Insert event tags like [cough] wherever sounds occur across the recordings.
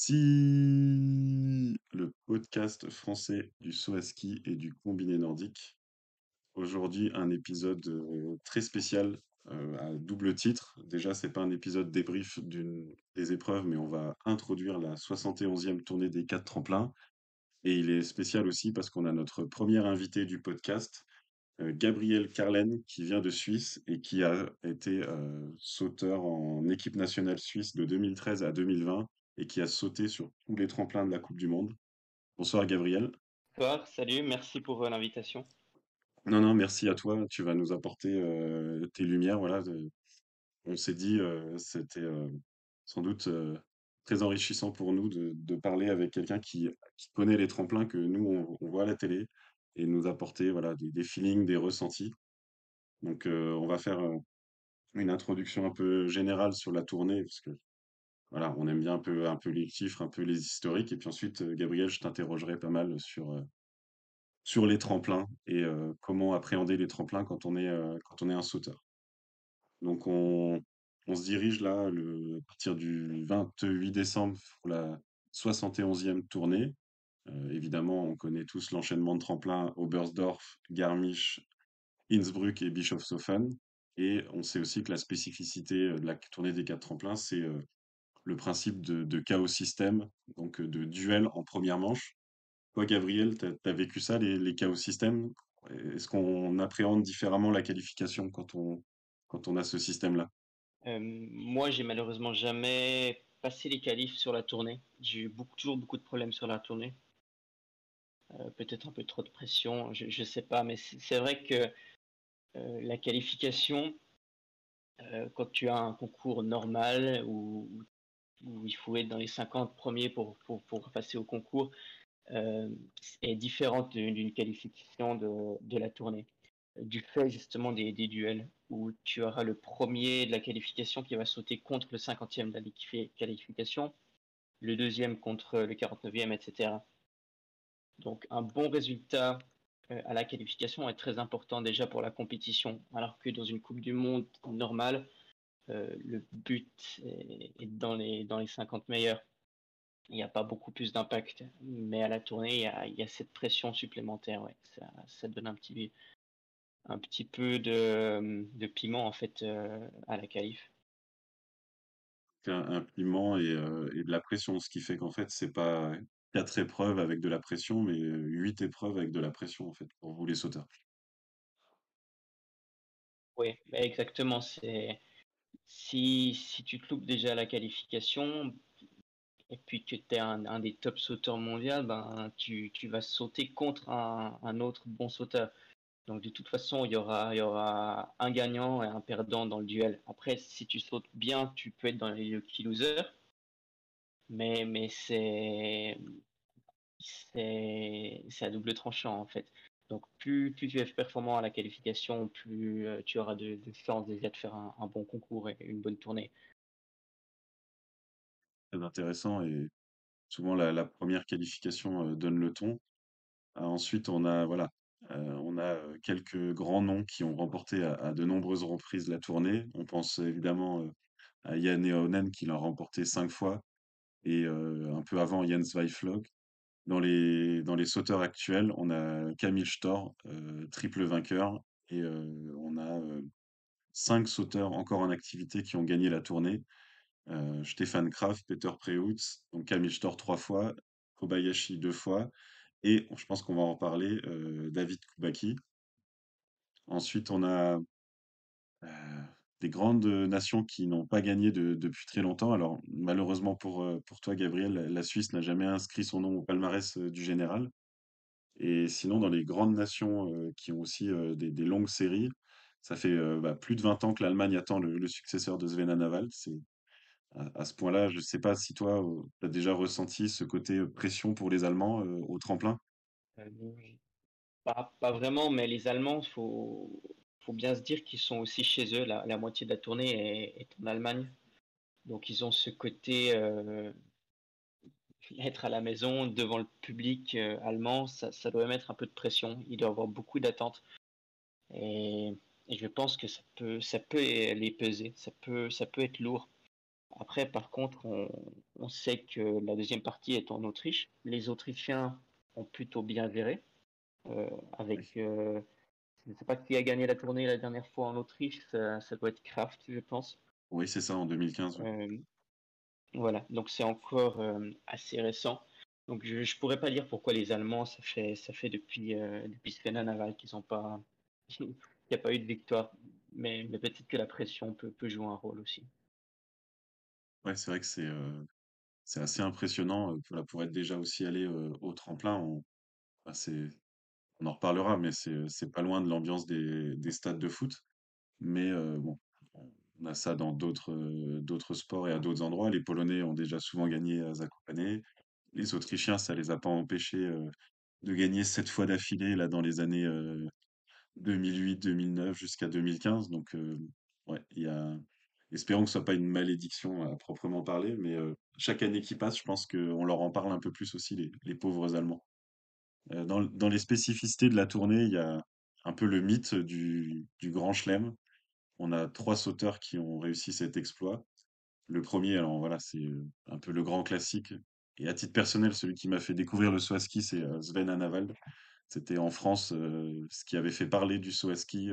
Si le podcast français du saut à ski et du combiné nordique. Aujourd'hui, un épisode très spécial à double titre. Déjà, c'est pas un épisode débrief des épreuves, mais on va introduire la 71e tournée des quatre tremplins. Et il est spécial aussi parce qu'on a notre premier invité du podcast, Gabriel Carlen, qui vient de Suisse et qui a été sauteur en équipe nationale suisse de 2013 à 2020 et qui a sauté sur tous les tremplins de la Coupe du Monde. Bonsoir Gabriel. Bonsoir, salut, merci pour euh, l'invitation. Non, non, merci à toi. Tu vas nous apporter tes lumières. Voilà, on s'est dit, c'était sans doute très enrichissant pour nous de, parler avec quelqu'un qui, connaît les tremplins que nous, on, voit à la télé et nous apporter voilà, des, des feelings, des ressentis. Donc, on va faire une introduction un peu générale sur la tournée, parce que voilà, on aime bien un peu, un peu les chiffres, un peu les historiques. Et puis ensuite, Gabriel, je t'interrogerai pas mal sur, sur les tremplins et comment appréhender les tremplins quand on est, quand on est un sauteur. Donc, on, on se dirige là le, à partir du 28 décembre pour la 71e tournée. évidemment, on connaît tous l'enchaînement de tremplins Oberstdorf, Garmisch, Innsbruck et Bischofshofen. Et on sait aussi que la spécificité de la tournée des quatre tremplins, c'est le principe de, chaos système, donc de duel en première manche. Toi, Gabriel, tu as, vécu ça, les, chaos systèmes Est-ce qu'on appréhende différemment la qualification quand on, quand on a ce système-là? Moi, j'ai malheureusement jamais passé les qualifs sur la tournée. J'ai eu beaucoup, toujours beaucoup de problèmes sur la tournée. Peut-être un peu trop de pression, je ne sais pas, mais c'est vrai que la qualification, quand tu as un concours normal où, il faut être dans les 50 premiers pour, passer au concours, est différente d'une qualification de, la tournée. Du fait justement des, des, duels, où tu auras le premier de la qualification qui va sauter contre le 50e de la qualification, le deuxième contre le 49e, etc. Donc un bon résultat euh, à la qualification est très important déjà pour la compétition, alors que dans une Coupe du Monde normale, euh, le but est, dans, les, dans les 50 meilleurs. Il n'y a pas beaucoup plus d'impact, mais à la tournée, il y a, il y a cette pression supplémentaire. Ouais. Ça, ça, donne un petit, un petit peu de, de piment en fait euh, à la qualif. Un, un piment et, euh, et, de la pression, ce qui fait qu'en fait, c'est pas quatre épreuves avec de la pression, mais huit épreuves avec de la pression, en fait, pour vous les sauteurs. Oui, bah, exactement. C'est si, si tu te loupes déjà la qualification et puis que tu es un, des top sauteurs mondiaux, ben, tu, tu vas sauter contre un, autre bon sauteur. Donc de toute façon, il y, aura, il y aura un gagnant et un perdant dans le duel. Après, si tu sautes bien, tu peux être dans les lucky losers mais, mais c'est, c'est à double tranchant en fait. Donc plus, tu es performant à la qualification, plus euh, tu auras de, chances déjà de faire un, bon concours et une bonne tournée. Très intéressant et souvent la, première qualification euh, donne le ton. Euh, ensuite, on a voilà, euh, on a quelques grands noms qui ont remporté à, de nombreuses reprises la tournée. On pense évidemment à Yann Eonen qui l'a remporté cinq fois, et un peu avant Jens Weiflog. Dans les, dans les sauteurs actuels, on a Camille Stor, euh, triple vainqueur, et euh, on a cinq sauteurs encore en activité qui ont gagné la tournée. Euh, Stéphane Kraft, Peter Preutz, donc Camille Stor trois fois, Kobayashi deux fois, et je pense qu'on va en parler, euh, David Kubaki. Ensuite, on a euh, des grandes nations qui n'ont pas gagné de, depuis très longtemps. Alors, malheureusement pour, pour toi, Gabriel, la Suisse n'a jamais inscrit son nom au palmarès du général. Et sinon, dans les grandes nations euh, qui ont aussi euh, des, longues séries, ça fait euh, bah, plus de 20 ans que l'Allemagne attend le, successeur de Sven Naval. À, à, ce point-là, je ne sais pas si toi, tu as déjà ressenti ce côté pression pour les Allemands au tremplin? Pas, pas, vraiment, mais les Allemands, faut faut bien se dire qu'ils sont aussi chez eux. La, la moitié de la tournée est, est, en Allemagne. Donc ils ont ce côté euh, être à la maison devant le public euh, allemand, ça, ça, doit mettre un peu de pression. Il doit y avoir beaucoup d'attentes. Et, et, je pense que ça peut, ça peut les peser. Ça peut, ça peut être lourd. Après, par contre, on, on sait que la deuxième partie est en Autriche. Les Autrichiens ont plutôt bien géré. Euh, avec, euh, je ne sais pas qui a gagné la tournée la dernière fois en Autriche, ça, ça doit être Kraft, je pense. oui, c'est ça, en 2015. ouais. Euh, voilà, donc c'est encore euh, assez récent. Donc je, je pourrais pas dire pourquoi les Allemands, ça fait, ça fait depuis, euh, depuis Svena Naval qu'ils ont pas, [laughs] il n'y a pas eu de victoire. Mais, mais peut-être que la pression peut, peut jouer un rôle aussi. Ouais, c'est vrai que c'est euh, c'est assez impressionnant euh, voilà, pour être déjà aussi allé euh, au tremplin. On, c'est, on en reparlera, mais c'est c'est pas loin de l'ambiance des, des stades de foot. Mais euh, bon, on a ça dans d'autres euh, d'autres sports et à d'autres endroits. Les Polonais ont déjà souvent gagné à Zakopane. Les Autrichiens, ça les a pas empêchés euh, de gagner sept fois d'affilée là dans les années euh, 2008-2009 jusqu'à 2015. Donc euh, espérons que ce soit pas une malédiction à proprement parler, mais euh, chaque année qui passe, je pense qu'on leur en parle un peu plus aussi les pauvres Allemands. Euh, dans, les spécificités de la tournée, il y a un peu le mythe du, Grand Chelem. On a trois sauteurs qui ont réussi cet exploit. Le premier, alors voilà, c'est euh, un peu le grand classique. Et à titre personnel, celui qui m'a fait découvrir le saut à ski, c'est euh, Sven Hannawald. C'était en France ce qui avait fait parler du saut à ski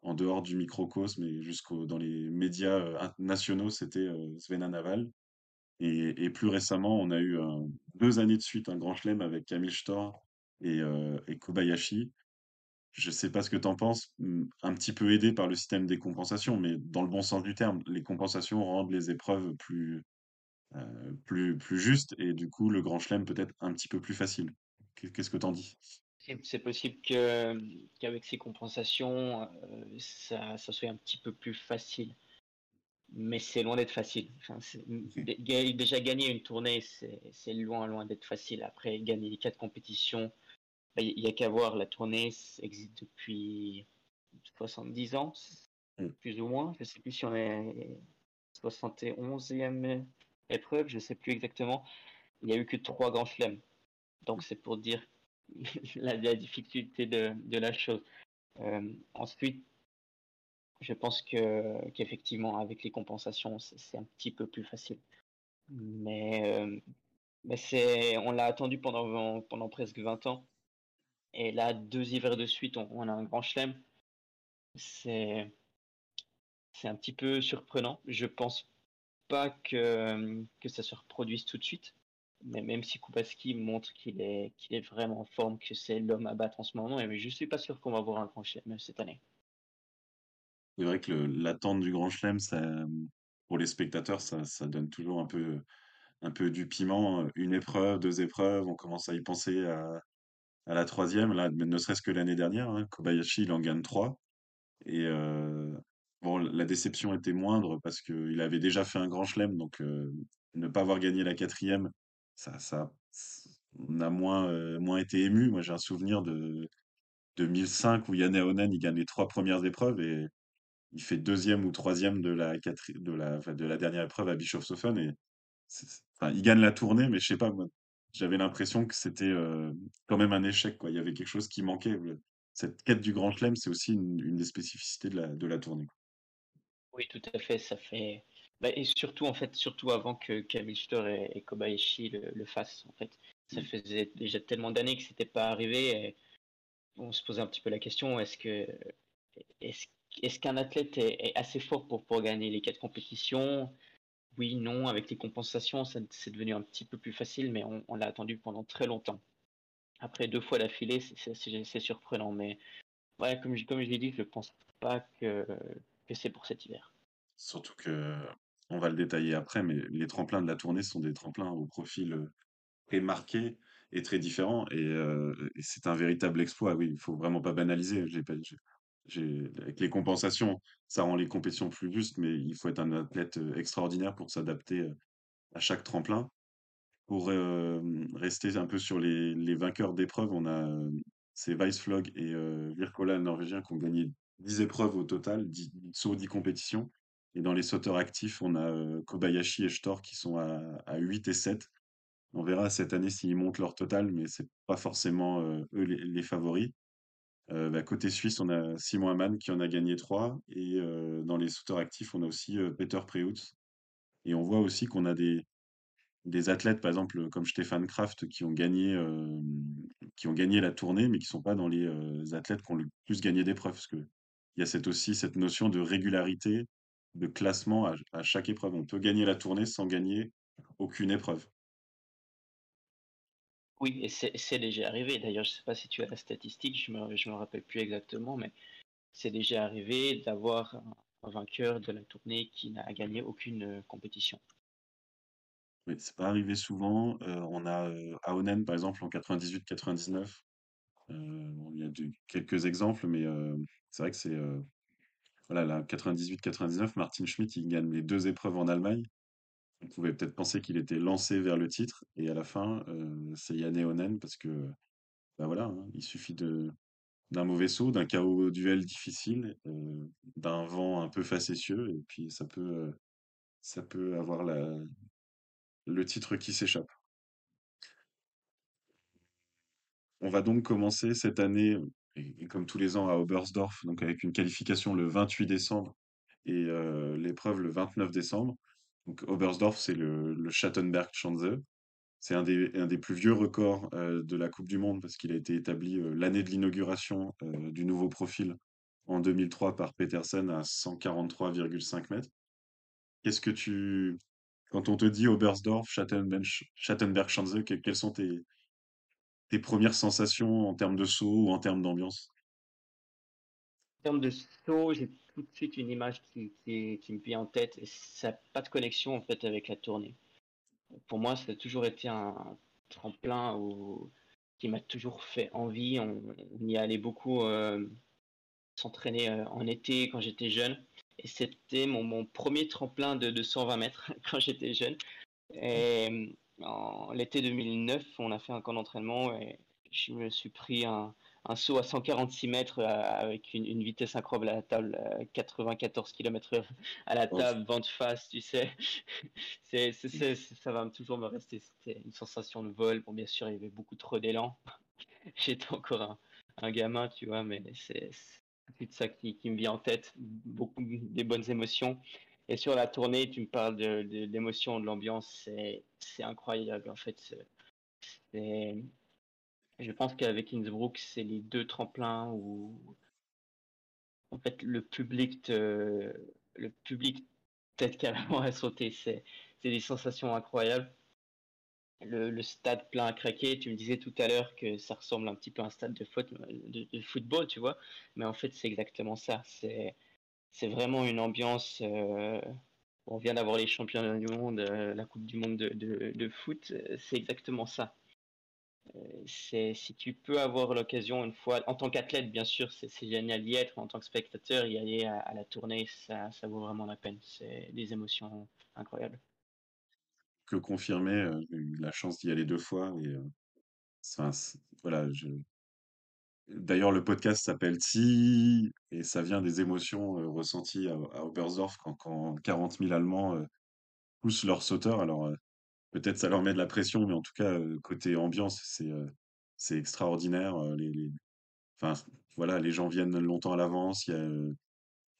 en dehors du microcosme et jusqu'au dans les médias nationaux, c'était Sven Hannawald. Et, plus récemment, on a eu un- deux années de suite un grand chelem avec Camille Storr et, euh, et Kobayashi. Je sais pas ce que tu en penses, un petit peu aidé par le système des compensations, mais dans le bon sens du terme, les compensations rendent les épreuves plus, euh, plus, plus justes et du coup le Grand Chelem peut-être un petit peu plus facile. Qu'est- Qu'est-ce que t'en dis? C'est possible qu'avec ces compensations, euh, ça soit un petit peu plus facile. Mais c'est loin d'être facile. Enfin, déjà gagner une tournée, c'est loin, loin d'être facile. Après, gagner les quatre compétitions, il y, a qu'à voir. La tournée existe depuis 70 ans, Mm. plus ou moins. Je sais plus si on est 71e épreuve, je sais plus exactement. Il y a eu que trois grands chelems. Donc c'est pour dire [laughs] la, la difficulté de, de la chose. Euh, ensuite, je pense que qu'effectivement, avec les compensations, c'est un petit peu plus facile. Mais, euh, c'est, on l'a attendu pendant, presque 20 ans. Et là, deux hivers de suite, on, a un grand chelem. C'est, un petit peu surprenant. Je pense pas que, ça se reproduise tout de suite. Mais même si Kupaski montre qu'il est, qu'il est vraiment en forme, que c'est l'homme à battre en ce moment, mais je suis pas sûr qu'on va voir un grand chelem cette année. C'est vrai que l'attente du Grand Chelem, ça, pour les spectateurs, ça, ça donne toujours un peu, un peu du piment. Une épreuve, deux épreuves, on commence à y penser à, à la troisième, là, ne serait-ce que l'année dernière, hein, Kobayashi, il en gagne trois. Et euh, bon, la déception était moindre parce qu'il avait déjà fait un grand chelem, donc euh, ne pas avoir gagné la quatrième, ça, ça, on a moins, euh, moins été ému. Moi, j'ai un souvenir de 2005 où Yann Ahonen, il gagne les trois premières épreuves et il fait deuxième ou troisième de la, de la, de la dernière épreuve à Bischofshofen et enfin, il gagne la tournée, mais je sais pas, moi, j'avais l'impression que c'était euh, quand même un échec, quoi. Il y avait quelque chose qui manquait. Cette quête du Grand Chelem, c'est aussi une, une des spécificités de la, de la tournée. quoi. Oui, tout à fait, ça fait. Bah, et surtout, en fait, surtout avant que Camille Storr et, et Kobayashi le, le fassent, en fait. Ça Mm. faisait déjà tellement d'années que c'était pas arrivé. Et on se posait un petit peu la question est-ce que est-ce est-ce qu'un athlète est, assez fort pour, gagner les quatre compétitions? Oui, non. Avec les compensations, c'est devenu un petit peu plus facile, mais on, l'a attendu pendant très longtemps. Après deux fois d'affilée, c'est surprenant. Mais ouais, comme je, comme je l'ai dit, je pense pas que, c'est pour cet hiver. Surtout que, on va le détailler après, mais les tremplins de la tournée sont des tremplins au profil euh, très marqué et très différent. Et, euh, et c'est un véritable exploit. Oui, il faut vraiment pas banaliser. Avec les compensations, ça rend les compétitions plus justes, mais il faut être un athlète extraordinaire pour s'adapter à chaque tremplin. Pour rester un peu sur les, les vainqueurs d'épreuves, on a c'est Weissflog et Virkola, norvégien, qui ont gagné 10 épreuves au total, 10 sauts, 10 compétitions. Et dans les sauteurs actifs, on a Kobayashi et Storr qui sont à, à 8 et 7. On verra cette année s'ils montent leur total, mais c'est pas forcément eux les favoris. Euh, bah, côté suisse, on a Simon Hamann qui en a gagné 3. Et euh, dans les sauteurs actifs, on a aussi euh, Peter Preutz Et on voit aussi qu'on a des, des athlètes, par exemple, comme Stefan Kraft, qui ont gagné, qui ont gagné la tournée, mais qui sont pas dans les athlètes qui ont le plus gagné d'épreuves. Parce que il y a cette, aussi cette notion de régularité, de classement à, à chaque épreuve. On peut gagner la tournée sans gagner aucune épreuve. Oui, et c'est déjà arrivé. D'ailleurs, je sais pas si tu as la statistique, je je me rappelle plus exactement, mais c'est déjà arrivé d'avoir un, vainqueur de la tournée qui n'a gagné aucune euh, compétition. Mais c'est pas arrivé souvent. Euh, on a euh, Aonen, par exemple, en 98-99. Euh, bon, il y a quelques exemples, mais euh, c'est vrai que c'est euh, voilà, la 98-99, Martin Schmitt, il gagne les deux épreuves en Allemagne. On pouvait peut-être penser qu'il était lancé vers le titre, et à la fin, euh, c'est Yann Onen parce que bah voilà, hein, il suffit d'un mauvais saut, d'un KO duel difficile, euh, d'un vent un peu facétieux, et puis ça peut euh, ça peut avoir le titre qui s'échappe. On va donc commencer cette année, et, comme tous les ans, à Oberstdorf, donc avec une qualification le 28 décembre et l'épreuve le 29 décembre. Donc Oberstdorf, c'est le, le Schattenberg-Schanze. C'est un des, un des plus vieux records euh, de la Coupe du Monde parce qu'il a été établi euh, l'année de l'inauguration euh, du nouveau profil en 2003 par Petersen à 143,5 mètres. Qu'est-ce que tu, quand on te dit Schattenberg, Schattenberg-Schanze, que- quelles sont tes, tes premières sensations en termes de saut ou en termes d'ambiance? En termes de saut, j'ai tout de suite une image qui, me vient en tête et ça n'a pas de connexion en fait avec la tournée. Pour moi, ça a toujours été un tremplin qui m'a toujours fait envie. On, y allait beaucoup euh, s'entraîner euh, en été quand j'étais jeune. Et c'était mon, mon premier tremplin de, de 120 mètres [laughs] quand j'étais jeune. Et en l'été 2009, on a fait un camp d'entraînement et je me suis pris un, un saut à 146 mètres euh, avec une, une vitesse incroyable à la table, euh, 94 km heure à la table, vent de face, tu sais. [laughs] C'est, ça va toujours me rester. C'était une sensation de vol. Bon, bien sûr, il y avait beaucoup trop d'élan. [laughs] J'étais encore un, un gamin, tu vois, mais c'est c'est tout ça qui, qui me vient en tête. Beaucoup des bonnes émotions. Et sur la tournée, tu me parles de, de l'émotion, de l'ambiance, c'est, incroyable. En fait, c'est- je pense qu'avec Innsbruck, c'est les deux tremplins où, en fait, le public te, le public t'aide carrément à sauter. C'est, des sensations incroyables. Le, stade plein à craquer, tu me disais tout à l'heure que ça ressemble un petit peu à un stade de, foot, de, de football, tu vois. Mais en fait, c'est exactement ça. C'est, vraiment une ambiance. euh, on vient d'avoir les championnats du monde, euh, la Coupe du monde de, de, foot. C'est exactement ça. C'est si tu peux avoir l'occasion une fois, en tant qu'athlète, bien sûr, c'est génial d'y être. En tant que spectateur, y aller à, la tournée, ça, ça vaut vraiment la peine. C'est des émotions incroyables. que confirmer, euh, j'ai eu la chance d'y aller deux fois et euh, voilà. D'ailleurs, le podcast s'appelle Si et ça vient des émotions euh, ressenties à, à Oberstdorf quand, quand 40 000 Allemands euh, poussent leurs sauteurs. Alors, euh, peut-être ça leur met de la pression, mais en tout cas, côté ambiance, c'est c'est extraordinaire. les, Enfin, voilà, les gens viennent longtemps à l'avance. Il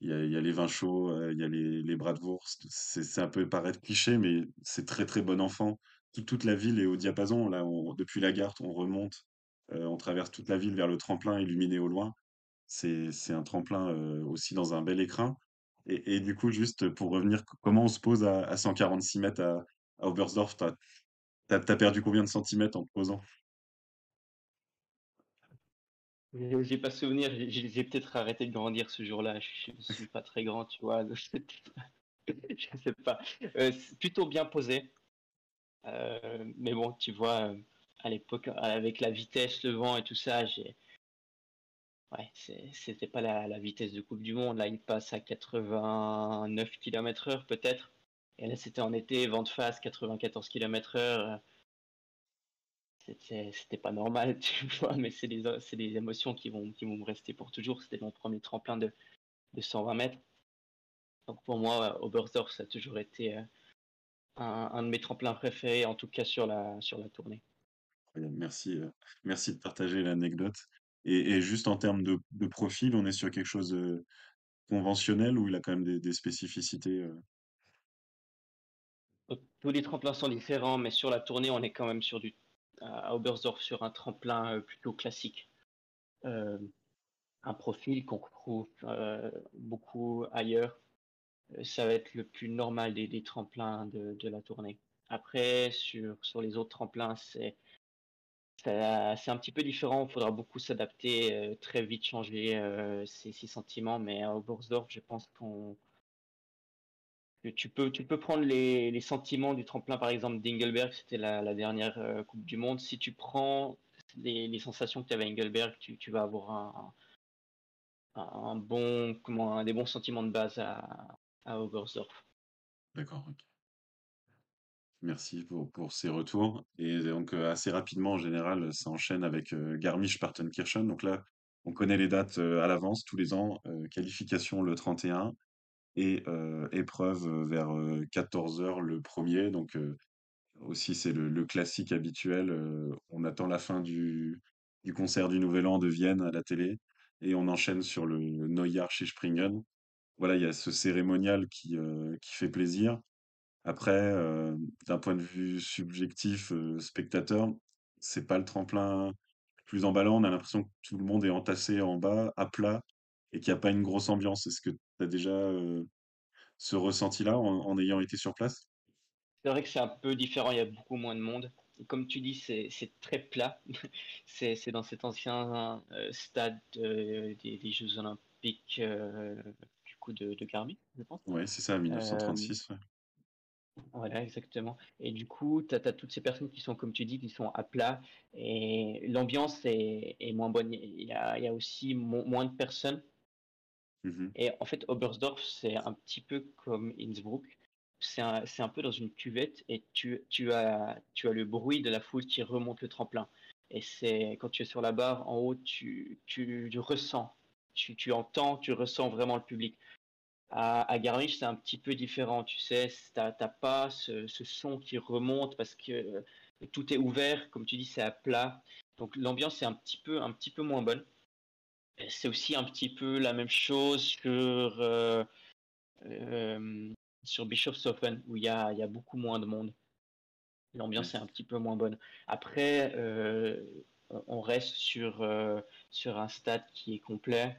y a, y a, les vins chauds, il y a les, les bratwurst. C'est c'est un peu paraître cliché, mais c'est très très bon enfant. Toute, toute la ville est au diapason. Là, depuis la gare, on remonte, on traverse toute la ville vers le tremplin illuminé au loin. C'est un tremplin aussi dans un bel écrin. Et, et du coup, juste pour revenir, comment on se pose à, à 146 mètres à, à Oberstdorf? T'as, perdu combien de centimètres en te posant? J'ai pas souvenir, j'ai peut-être arrêté de grandir ce jour-là. Je, je suis pas très grand, tu vois. [laughs] Je sais pas. Euh, plutôt bien posé. Euh, mais bon, tu vois, euh, à l'époque, avec la vitesse, le vent et tout ça, j'ai, ouais, c'était pas la, la vitesse de Coupe du Monde. Là, il passe à 89 km heure peut-être. Et là, c'était en été, vent de face, 94 km heure. C'était, pas normal, [laughs] tu vois, mais c'est des, des émotions qui vont, qui vont me rester pour toujours. C'était mon premier tremplin de, de 120 mètres. Donc pour moi, Oberstdorf, ça a toujours été euh, un, de mes tremplins préférés, en tout cas sur la, sur la tournée. Merci, euh, merci de partager l'anecdote. Et, juste en termes de, profil, on est sur quelque chose de conventionnel ou il a quand même des, spécificités euh, tous les tremplins sont différents, mais sur la tournée, on est quand même sur du à Oberstdorf sur un tremplin euh, plutôt classique. Euh, un profil qu'on retrouve euh, beaucoup ailleurs. Ça va être le plus normal des, des tremplins de, de, la tournée. Après, sur, sur les autres tremplins, c'est c'est un petit peu différent. Il faudra beaucoup s'adapter, très vite changer ses, ses, sentiments. Mais à Oberstdorf, je pense qu'on tu peux, tu peux prendre les, les, sentiments du tremplin, par exemple, d'Ingelberg, c'était la, dernière euh, Coupe du Monde. Si tu prends les, les sensations que tu avais à Engelberg, tu, tu vas avoir un, un, bon, comment, des bons sentiments de base à, à Oberstdorf. D'accord. Merci pour, pour, ces retours. Et donc, euh, assez rapidement, en général, ça enchaîne avec euh, Garmisch-Partenkirchen. Donc là, on connaît les dates euh, à l'avance, tous les ans. Qualification le 31 et épreuve vers 14 heures le premier. Donc aussi, c'est le, classique habituel. on attend la fin du, du concert du Nouvel An de Vienne à la télé et on enchaîne sur le Neujahr Springen. Voilà, il y a ce cérémonial qui, qui fait plaisir. Après, d'un point de vue subjectif, spectateur, c'est pas le tremplin plus emballant. On a l'impression que tout le monde est entassé en bas, à plat, et qu'il n'y a pas une grosse ambiance. Est-ce que tu as déjà euh, ce ressenti-là en, en ayant été sur place? C'est vrai que c'est un peu différent, il y a beaucoup moins de monde. Et comme tu dis, c'est très plat. [laughs] c'est dans cet ancien euh, stade euh, des, des, Jeux Olympiques du coup de, de Garmin, je pense. Oui, c'est ça, 1936. Ouais. Voilà, exactement. Et du coup, tu as, as, toutes ces personnes qui sont, comme tu dis, qui sont à plat et l'ambiance est, est, moins bonne. Il y a, il y a aussi mo moins de personnes. -hmm. Et en fait, Oberstdorf, c'est un petit peu comme Innsbruck. C'est un, un, peu dans une cuvette et tu, tu, as, tu as le bruit de la foule qui remonte le tremplin. Et c'est quand tu es sur la barre, en haut, tu, tu, ressens, tu, tu entends, tu ressens vraiment le public. À, à Garmisch, c'est un petit peu différent, tu sais, t'as pas ce, ce, son qui remonte parce que euh, tout est ouvert, comme tu dis, c'est à plat. Donc l'ambiance est un petit peu, un petit peu moins bonne. C'est aussi un petit peu la même chose sur euh, euh, sur Bischofshofen où il y a, y a beaucoup moins de monde. L'ambiance est un petit peu moins bonne. Après, euh, on reste sur sur un stade qui est complet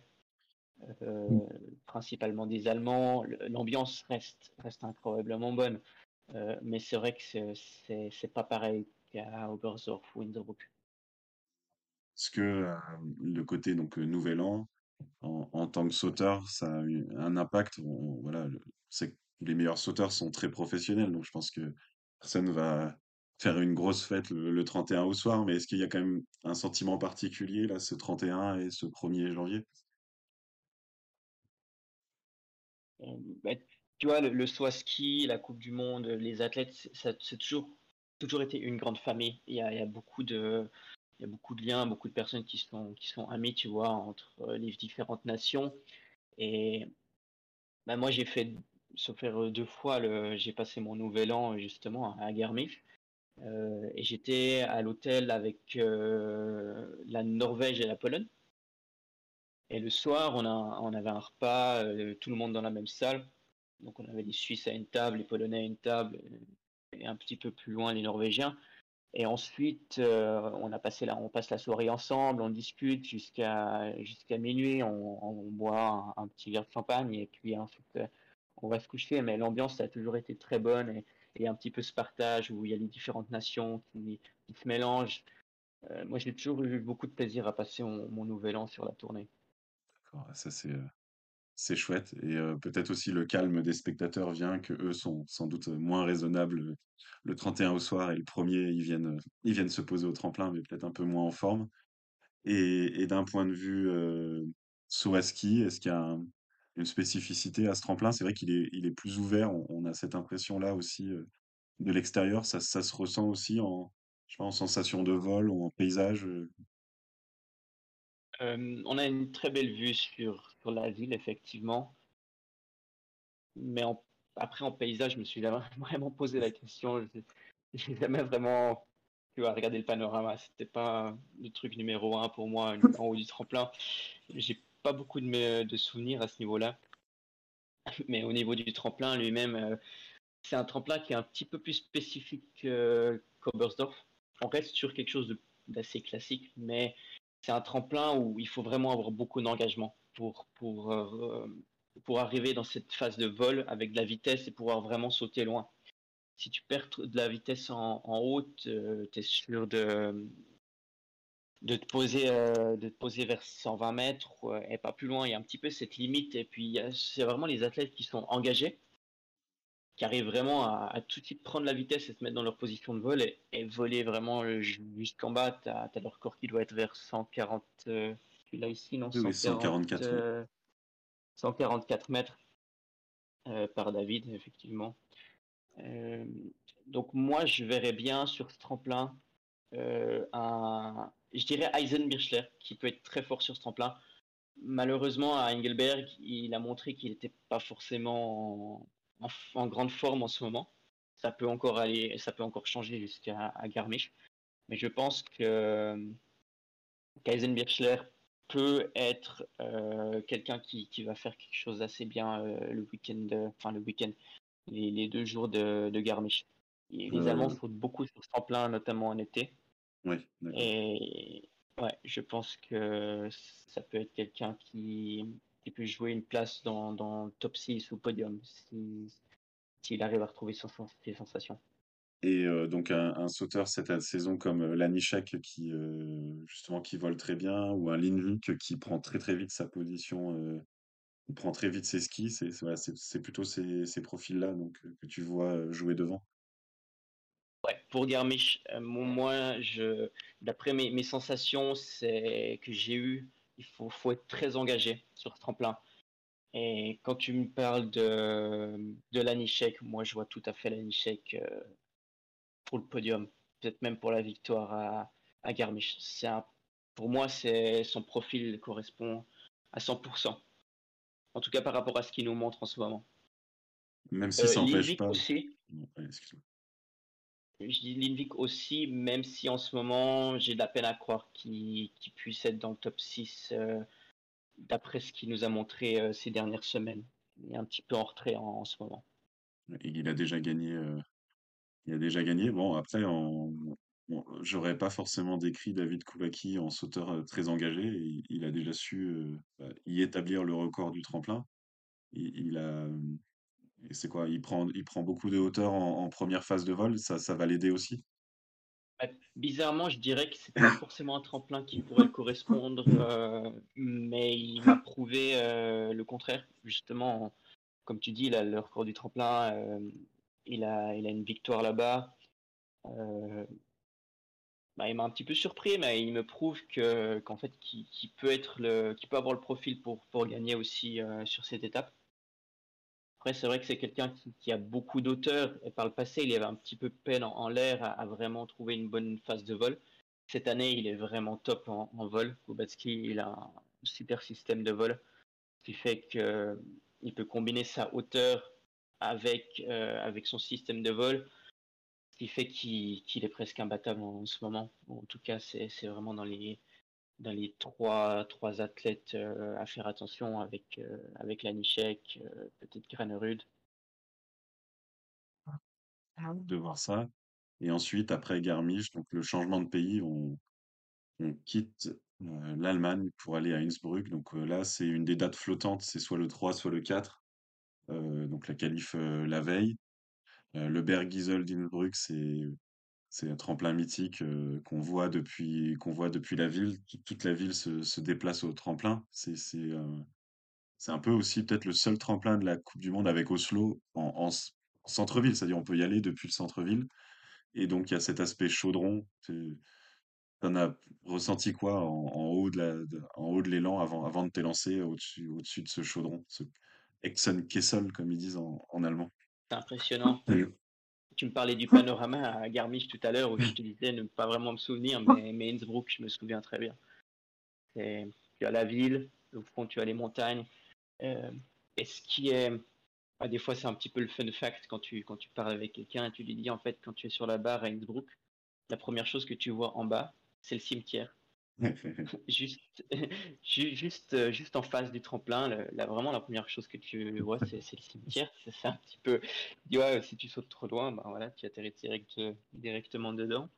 euh, principalement des Allemands. L'ambiance reste, reste incroyablement bonne. Euh, mais c'est vrai que c'est pas pareil qu'à Oberstdorf ou Innsbruck. Est-ce que euh, le côté donc Nouvel An, en, en, tant que sauteur, ça a eu un impact Voilà, c'est les meilleurs sauteurs sont très professionnels, donc je pense que personne va faire une grosse fête le, le 31 au soir, mais est-ce qu'il y a quand même un sentiment particulier là, ce 31 et ce 1er janvier? Bah, tu vois, le, saut ski, la Coupe du Monde, les athlètes, c'est toujours, toujours été une grande famille. Il y a beaucoup de, il y a beaucoup de liens, beaucoup de personnes qui sont, qui sont amies, tu vois, entre les différentes nations. Et bah, moi, j'ai fait, sauf faire deux fois, j'ai passé mon nouvel an justement à Garmisch. Euh, et j'étais à l'hôtel avec euh, la Norvège et la Pologne. Et le soir, on, a, on avait un repas, euh, tout le monde dans la même salle. Donc on avait les Suisses à une table, les Polonais à une table, et un petit peu plus loin les Norvégiens. Et ensuite, euh, on a passé la, on passe la soirée ensemble, on discute jusqu'à jusqu'à minuit, on, on boit un, petit verre de champagne et puis ensuite euh, on va se coucher. Mais l'ambiance a toujours été très bonne et, et, un petit peu ce partage où il y a les différentes nations qui, se mélangent. Euh, moi, j'ai toujours eu beaucoup de plaisir à passer mon, nouvel an sur la tournée. Ça, c'est c'est chouette. Et peut-être aussi le calme des spectateurs vient que eux sont sans doute moins raisonnables le 31 au soir et le premier, ils viennent, ils viennent se poser au tremplin, mais peut-être un peu moins en forme. Et, d'un point de vue euh, saut à ski, est-ce qu'il y a un, une spécificité à ce tremplin? C'est vrai qu'il est, il est plus ouvert. On, a cette impression-là aussi de l'extérieur. Ça, se ressent aussi en, je sais en sensation de vol ou en paysage. Euh. Euh, on a une très belle vue sur, sur la ville, effectivement. Mais en, après, en paysage, je me suis [laughs] vraiment posé la question. J'ai jamais vraiment tu vois, le panorama. C'était pas le truc numéro un pour moi [laughs] en haut du tremplin. J'ai pas beaucoup de, de, souvenirs à ce niveau-là. Mais au niveau du tremplin lui-même, euh, c'est un tremplin qui est un petit peu plus spécifique qu'Obersdorf. On reste sur quelque chose d'assez classique, mais c'est un tremplin où il faut vraiment avoir beaucoup d'engagement pour, pour, euh, pour arriver dans cette phase de vol avec de la vitesse et pouvoir vraiment sauter loin. Si tu perds de la vitesse en, en haute, euh, tu es sûr de, de, te poser, euh, de te poser vers 120 mètres et pas plus loin. Il y a un petit peu cette limite. Et puis, c'est vraiment les athlètes qui sont engagés qui arrivent vraiment à, tout de suite prendre la vitesse et se mettre dans leur position de vol et, voler vraiment jusqu'en bas. Tu as, leur corps qui doit être vers 140, euh, ici, non? Oui, 144, 144 mètres euh, par David, effectivement. Euh, donc moi, je verrais bien sur ce tremplin un, je dirais Eisenbirchler, qui peut être très fort sur ce tremplin. Malheureusement, à Engelberg, il a montré qu'il n'était pas forcément en, grande forme en ce moment. Ça peut encore aller, ça peut encore changer jusqu'à Garmisch. Mais je pense que Kaisenbirchler peut être euh, quelqu'un qui, qui, va faire quelque chose d'assez bien euh, le week-end, enfin le week-end, les, deux jours de, de Garmisch. les euh, Allemands sautent beaucoup sur ce plein, notamment en été. Oui. Et ouais, je pense que ça peut être quelqu'un qui, il peut jouer une place dans, dans top 6 ou podium s'il arrive à retrouver son, ses sensations. Et euh, donc un, sauteur cette saison comme euh, Lanichek qui euh, justement qui vole très bien ou un Lindvik qui prend très très vite sa position, il prend très vite ses skis, c'est c'est plutôt ces, ces profils-là donc que tu vois jouer devant. Ouais, pour Garmisch, moi, je, d'après mes, mes sensations, c'est que j'ai eu il faut, faut être très engagé sur ce tremplin. Et quand tu me parles de, de l'Anichek, moi je vois tout à fait l'Anichek euh, pour le podium, peut-être même pour la victoire à, à Garmisch. Un, pour moi, c'est son profil correspond à 100%. En tout cas par rapport à ce qu'il nous montre en ce moment. Même si ça n'empêche euh, pas. Aussi, je dis Lindvik aussi, même si en ce moment j'ai de la peine à croire qu'il puisse être dans le top 6 euh, d'après ce qu'il nous a montré euh, ces dernières semaines. Il est un petit peu en retrait en, ce moment. il a déjà gagné. Euh, il a déjà gagné. Bon, après, en, j'aurais pas forcément décrit David Koulaki en sauteur très engagé. Il, a déjà su bah, y établir le record du tremplin. il a et c'est quoi? Il prend il prend beaucoup de hauteur en première phase de vol, ça ça va l'aider aussi? Bah, bizarrement, je dirais que c'est pas forcément un tremplin qui pourrait correspondre, euh, mais il m'a prouvé euh, le contraire. Justement, comme tu dis, a le record du tremplin, euh, il a il a une victoire là-bas. Bah, il m'a un petit peu surpris, mais il me prouve que qu'en fait, qu'il peut être le qu'il peut avoir le profil pour gagner aussi, sur cette étape. Après, c'est vrai que c'est quelqu'un qui, a beaucoup d'auteurs et par le passé, il avait un petit peu peine en, l'air à, vraiment trouver une bonne phase de vol. Cette année, il est vraiment top en, vol. Kubatski, il a un super système de vol, ce qui fait qu'il peut combiner sa hauteur avec, euh, avec son système de vol, ce qui fait qu'il est presque imbattable en, ce moment. en tout cas, c'est vraiment dans les, dans les trois, trois athlètes euh, à faire attention avec, euh, avec Lanichek, euh, peut-être Granerud. De voir ça. Et ensuite, après Garmisch, donc le changement de pays, on, on quitte l'Allemagne pour aller à Innsbruck. Donc là, c'est une des dates flottantes, c'est soit le 3, soit le 4. donc la qualif la veille. le Bergisel d'Innsbruck, c'est c'est un tremplin mythique qu'on voit depuis qu'on voit depuis la ville. Toute la ville se, se déplace au tremplin. C'est c'est c'est un peu aussi peut-être le seul tremplin de la Coupe du Monde avec Oslo en, en, centre-ville. C'est-à-dire on peut y aller depuis le centre-ville. Et donc il y a cet aspect chaudron. T'en as ressenti quoi en, en haut de la en haut de l'élan avant avant de t'élancer au-dessus au-dessus de ce chaudron, ce Kessel comme ils disent en, en allemand? C'est impressionnant tu me parlais du panorama à Garmisch tout à l'heure où je te disais ne pas vraiment me souvenir, mais, Innsbruck, je me souviens très bien. tu as la ville, au fond, tu as les montagnes. Euh, et ce qui est. Bah, des fois, c'est un petit peu le fun fact quand tu, quand tu parles avec quelqu'un et tu lui dis en fait, quand tu es sur la barre à Innsbruck, la première chose que tu vois en bas, c'est le cimetière. [laughs] Juste, [laughs] juste, juste en face du tremplin, là, vraiment la première chose que tu vois, c'est le cimetière. C'est un petit peu. Tu vois, si tu sautes trop loin, ben voilà, tu atterris direct, directement dedans.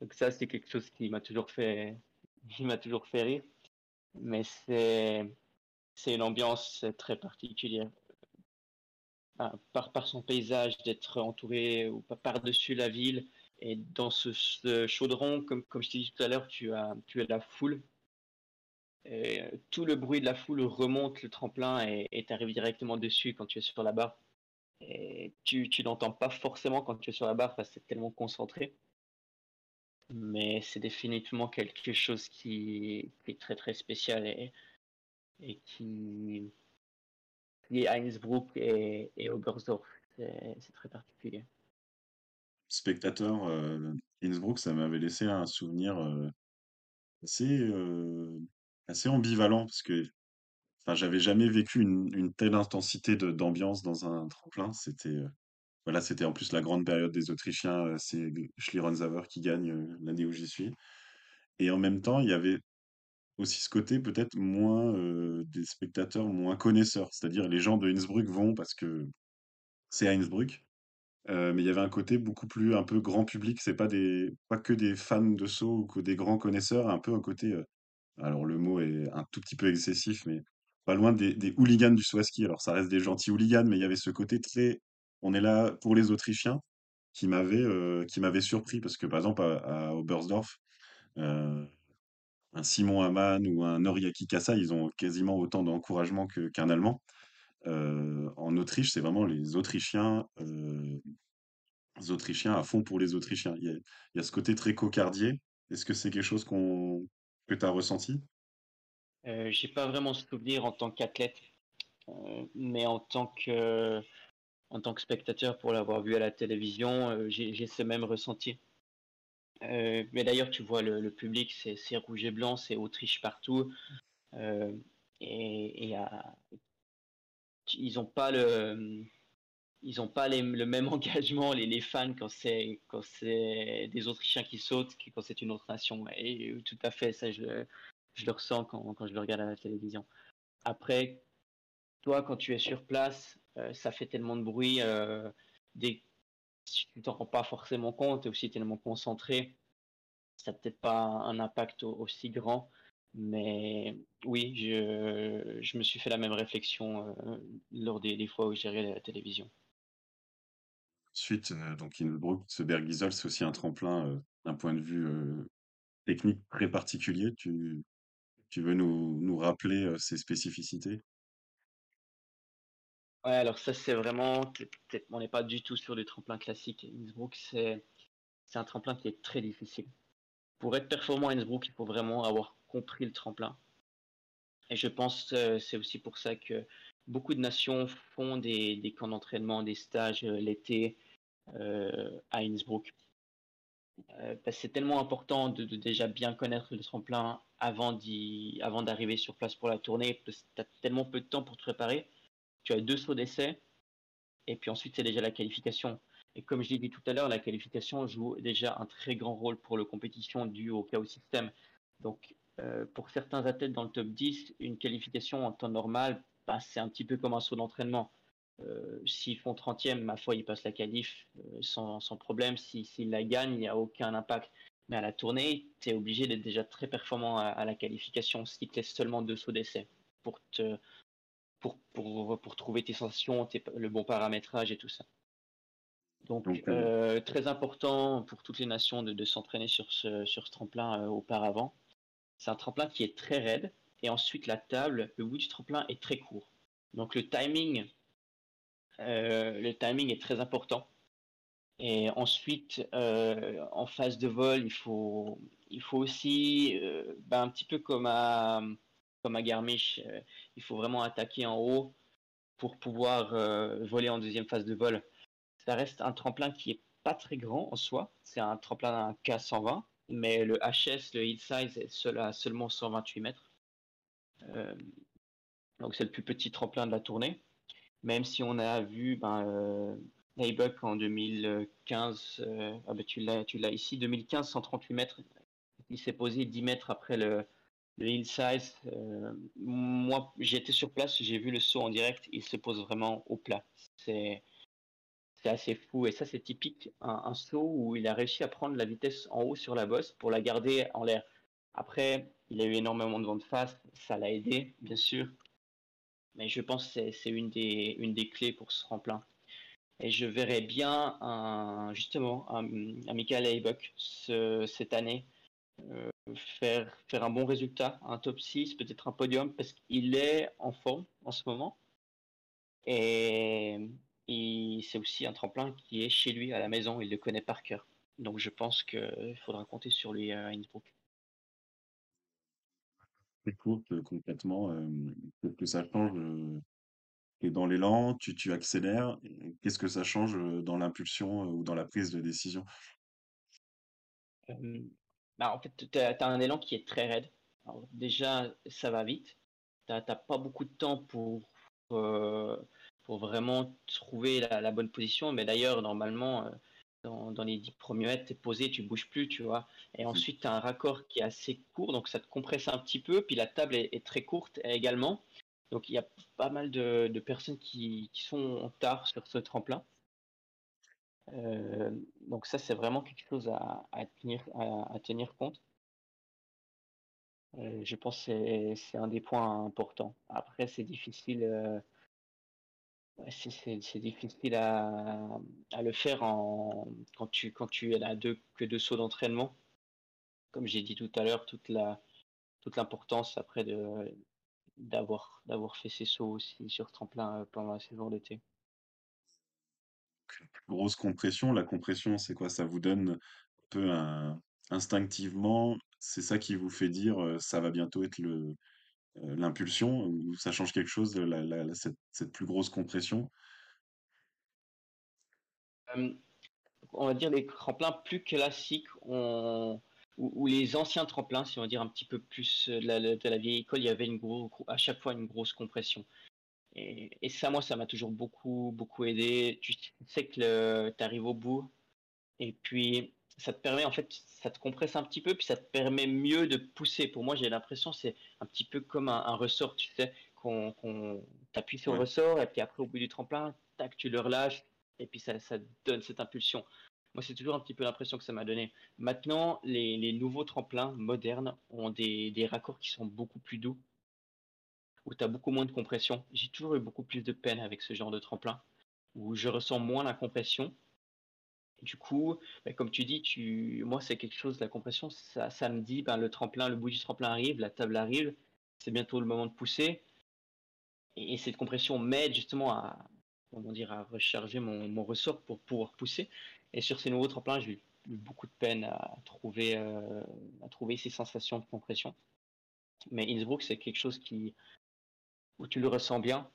Donc ça, c'est quelque chose qui m'a toujours fait, [laughs] qui m'a toujours fait rire. Mais c'est, c'est une ambiance très particulière. par, par son paysage, d'être entouré ou par-dessus la ville, et dans ce, chaudron, comme, comme je t'ai dit tout à l'heure, tu as, tu as la foule. Et tout le bruit de la foule remonte le tremplin et t'arrive directement dessus quand tu es sur la barre. Et tu, tu n'entends pas forcément quand tu es sur la barre parce que c'est tellement concentré. Mais c'est définitivement quelque chose qui, est très très spécial et, et qui, qui est à Innsbruck et, et Oberstdorf. C'est très particulier spectateur, euh, Innsbruck, ça m'avait laissé un souvenir euh, assez, euh, assez ambivalent parce que j'avais jamais vécu une, telle intensité d'ambiance dans un tremplin. C'était voilà, c'était en plus la grande période des Autrichiens, c'est Schlierenzauer qui gagne l'année où j'y suis. Et en même temps, il y avait aussi ce côté peut-être moins des spectateurs moins connaisseurs, c'est-à-dire les gens de Innsbruck vont parce que c'est à Innsbruck, euh, mais il y avait un côté beaucoup plus un peu grand public. C'est pas des pas que des fans de saut ou que des grands connaisseurs. Un peu un côté. euh, alors le mot est un tout petit peu excessif, mais pas loin des, hooligans du saut. Alors ça reste des gentils hooligans, mais il y avait ce côté très. On est là pour les Autrichiens qui m'avait euh, qui m'avait surpris parce que par exemple à, Oberstdorf, un Simon Hamann ou un Noriaki Kassa, ils ont quasiment autant d'encouragement que qu'un Allemand. Euh, en Autriche, c'est vraiment les Autrichiens euh, Autrichiens à fond pour les Autrichiens. Il y a, ce côté très cocardier. Est-ce que c'est quelque chose que tu as ressenti? Euh, j'ai pas vraiment souvenir en tant qu'athlète, euh, mais en tant que, en tant que spectateur, pour l'avoir vu à la télévision, euh, j'ai ce même ressenti. Euh, mais d'ailleurs, tu vois, le, public, c'est rouge et blanc, c'est Autriche partout. Euh, et, et à- ils ont pas le, ils n'ont pas le même [laughs] engagement, les, fans, quand c'est, quand c'est des Autrichiens qui sautent que quand c'est une autre nation. Tout à fait, ça, je, le ressens quand, quand je le regarde à la télévision. Après, toi, quand tu es sur place, euh, ça fait tellement de bruit, euh, dès tu t'en rends pas forcément compte, tu es aussi tellement concentré, ça n'a peut-être pas un impact aussi grand. Mais oui, je, je me suis fait la même réflexion euh, lors des, des fois où j'ai regardé la télévision. Ensuite, euh, donc Innsbruck, ce Berghisol, c'est aussi un tremplin euh, d'un point de vue technique très particulier. Tu, tu veux nous, nous rappeler ses spécificités? Ouais, alors ça c'est vraiment, on n'est pas du tout sur du tremplin classique. Innsbruck, c'est un tremplin qui est très difficile. Pour être performant à Innsbruck, il faut vraiment avoir compris le tremplin. Et je pense euh, c'est aussi pour ça que beaucoup de nations font des, camps d'entraînement, des stages euh, l'été euh, à Innsbruck. Que c'est tellement important de, de déjà bien connaître le tremplin avant d'arriver sur place pour la tournée, parce que tu as tellement peu de temps pour te préparer. Tu as deux sauts d'essai, et puis ensuite c'est déjà la qualification. Et comme je l'ai dit tout à l'heure, la qualification joue déjà un très grand rôle pour le compétition dû au chaos système. Donc euh, pour certains athlètes dans le top 10, une qualification en temps normal, bah, c'est un petit peu comme un saut d'entraînement. Euh, s'ils font 30e, ma foi, ils passent la qualif euh, sans, problème. S'ils si, la gagnent, il n'y a aucun impact. Mais à la tournée, tu es obligé d'être déjà très performant à, la qualification, ce qui te laisse seulement deux sauts d'essai pour, te, pour trouver tes sensations, tes, le bon paramétrage et tout ça. Donc, Donc euh, très important pour toutes les nations de, de s'entraîner sur ce, sur ce tremplin euh, auparavant. C'est un tremplin qui est très raide. Et ensuite, la table, le bout du tremplin est très court. Donc, le timing euh, le timing est très important. Et ensuite, euh, en phase de vol, il faut, il faut aussi, euh, ben, un petit peu comme à, comme à Garmisch, euh, il faut vraiment attaquer en haut pour pouvoir euh, voler en deuxième phase de vol. Ça reste un tremplin qui est pas très grand en soi. C'est un tremplin K120, mais le HS, le hill size, est seul à seulement 128 mètres. Euh, donc c'est le plus petit tremplin de la tournée même si on a vu ben, euh, en 2015, euh, ah ben tu l'as, ici, 2015, 138 mètres, il s'est posé 10 mètres après le, le hillside. Euh, moi, j'étais sur place, j'ai vu le saut en direct, il se pose vraiment au plat. C'est c'est assez fou et ça c'est typique un, saut où il a réussi à prendre la vitesse en haut sur la bosse pour la garder en l'air. Après, il a eu énormément de vent de face, ça l'a aidé bien sûr, mais je pense que c'est une des, une des clés pour ce tremplin. Et je verrais bien justement un, un Michael Haybuck cette année euh, faire, faire un bon résultat, un top 6, peut-être un podium, parce qu'il est en forme en ce moment. Et, c'est aussi un tremplin qui est chez lui à la maison, il le connaît par cœur. Donc je pense qu'il faudra compter sur lui à Innsbruck. C'est court, complètement. Euh, qu'est-ce que ça change et dans l'élan, tu, tu accélères. Qu'est-ce que ça change dans l'impulsion ou dans la prise de décision? Bah, en fait, tu as, un élan qui est très raide. déjà, ça va vite. Tu n'as pas beaucoup de temps pour, euh, pour vraiment trouver la, bonne position. Mais d'ailleurs, normalement, euh, dans, dans, les 10 premiers mètres, tu es posé, tu bouges plus, tu vois. Et mmh. ensuite, tu as un raccord qui est assez court, donc ça te compresse un petit peu. Puis la table est, très courte également. Donc il y a pas mal de, de personnes qui, qui, sont en tard sur ce tremplin. Euh, donc ça, c'est vraiment quelque chose à, tenir, à, tenir compte. Euh, je pense que c'est un des points importants. Après, c'est difficile, euh, c'est difficile à, le faire quand tu quand as que deux sauts d'entraînement. Comme j'ai dit tout à l'heure, toute l'importance après d'avoir fait ces sauts aussi sur tremplin pendant la saison d'été grosse compression. La compression, c'est quoi? Ça vous donne un peu instinctivement, c'est ça qui vous fait dire, ça va bientôt être le, l'impulsion ou ça change quelque chose, la cette plus grosse compression? on va dire les tremplins plus classiques ou les anciens tremplins, si on va dire un petit peu plus, de la vieille école, il y avait une à chaque fois une grosse compression. Et, ça, moi, ça m'a toujours beaucoup, beaucoup aidé. Tu sais que tu arrives au bout. Et puis, ça te permet, en fait, ça te compresse un petit peu, puis ça te permet mieux de pousser. Pour moi, j'ai l'impression c'est un petit peu comme un, ressort, tu sais, qu'on qu t'appuie sur le ressort, et puis après, au bout du tremplin, tac, tu le relâches, et puis ça, ça donne cette impulsion. Moi, c'est toujours un petit peu l'impression que ça m'a donné. Maintenant, les, les, nouveaux tremplins modernes ont des, des raccords qui sont beaucoup plus doux où tu as beaucoup moins de compression. J'ai toujours eu beaucoup plus de peine avec ce genre de tremplin, où je ressens moins la compression. Du coup, ben, comme tu dis, moi, c'est quelque chose, la compression, ça, me dit, ben, le tremplin, le bout du tremplin arrive, la table arrive, c'est bientôt le moment de pousser. Et, cette compression m'aide justement à, comment dire, à recharger mon, ressort pour pouvoir pousser. Et sur ces nouveaux tremplins, j'ai eu beaucoup de peine à trouver, euh, ces sensations de compression. Mais Innsbruck, c'est quelque chose où tu le ressens bien.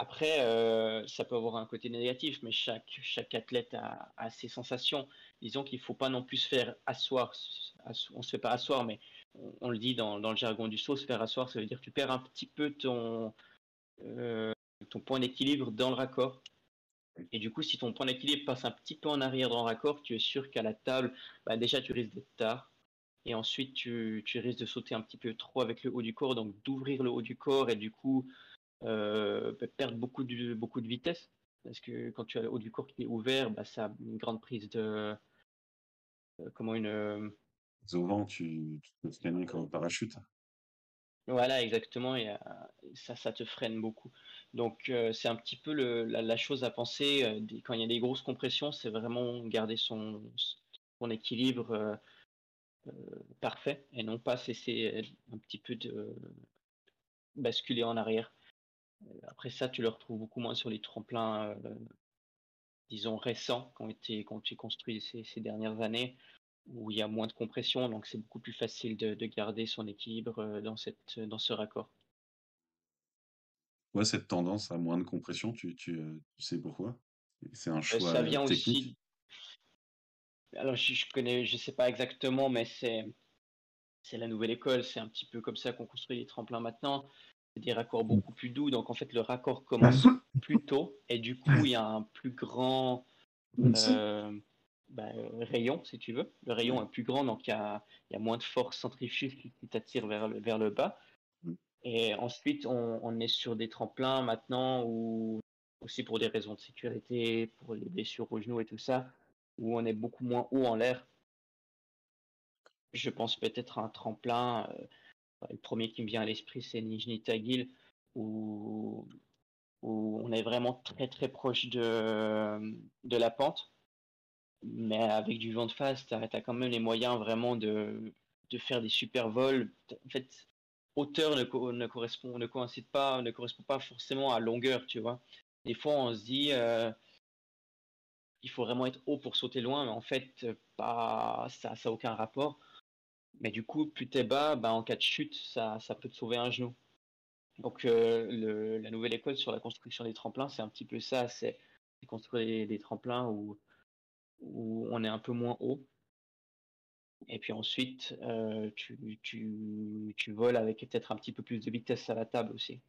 Après, euh, ça peut avoir un côté négatif, mais chaque, chaque athlète a, ses sensations. Disons qu'il ne faut pas non plus se faire asseoir. On ne se fait pas asseoir, mais on, le dit dans, dans, le jargon du saut, se faire asseoir, ça veut dire que tu perds un petit peu ton, euh, ton point d'équilibre dans le raccord. Et du coup, si ton point d'équilibre passe un petit peu en arrière dans le raccord, tu es sûr qu'à la table, bah déjà, tu risques d'être tard et ensuite tu, tu, risques de sauter un petit peu trop avec le haut du corps, donc d'ouvrir le haut du corps et du coup euh, perdre beaucoup de, beaucoup de vitesse. Parce que quand tu as le haut du corps qui est ouvert, bah, ça a une grande prise de. Euh, comment une. Euh, Souvent, tu, tu peux freiner comme un parachute. Voilà, exactement, et ça, ça te freine beaucoup. Donc, c'est un petit peu le, la, chose à penser quand il y a des grosses compressions, c'est vraiment garder son, son équilibre euh, parfait et non pas cesser un petit peu de basculer en arrière. Euh, après ça, tu le retrouves beaucoup moins sur les tremplins, euh, disons, récents, qui ont été, qui construits ces, ces, dernières années, où il y a moins de compression, donc c'est beaucoup plus facile de, de, garder son équilibre dans, cette, dans ce raccord. Ouais, cette tendance à moins de compression, tu, tu, tu sais pourquoi? C'est un choix ça vient technique. aussi alors, je, je connais, je sais pas exactement, mais c'est c'est la nouvelle école. C'est un petit peu comme ça qu'on construit les tremplins maintenant. C'est des raccords beaucoup plus doux. Donc, en fait, le raccord commence plus tôt et du coup, il y a un plus grand, euh, bah, rayon, si tu veux. Le rayon est plus grand, donc il y a, y a, moins de force centrifuge qui, t'attire vers le, vers le bas. Mm. Et ensuite, on, on, est sur des tremplins maintenant, où, aussi pour des raisons de sécurité, pour les blessures aux genoux et tout ça, où on est beaucoup moins haut en l'air. Je pense peut-être à un tremplin. Euh, le premier qui me vient à l'esprit, c'est Nijni Tagil, où, on est vraiment très très proche de, la pente mais avec du vent de face, tu as, quand même les moyens vraiment de, faire des super vols. En fait, hauteur ne, ne, correspond, ne coïncide pas, ne correspond pas forcément à longueur, tu vois. Des fois, on se dit, euh, il faut vraiment être haut pour sauter loin, mais en fait, pas, ça n'a aucun rapport. Mais du coup, plus t'es bas, bah, en cas de chute, ça, ça peut te sauver un genou. Donc, euh, la nouvelle école sur la construction des tremplins, c'est un petit peu ça, c'est construire des, des tremplins où où on est un peu moins haut. Et puis ensuite, euh, tu, tu, tu, voles avec peut-être un petit peu plus de vitesse à la table aussi,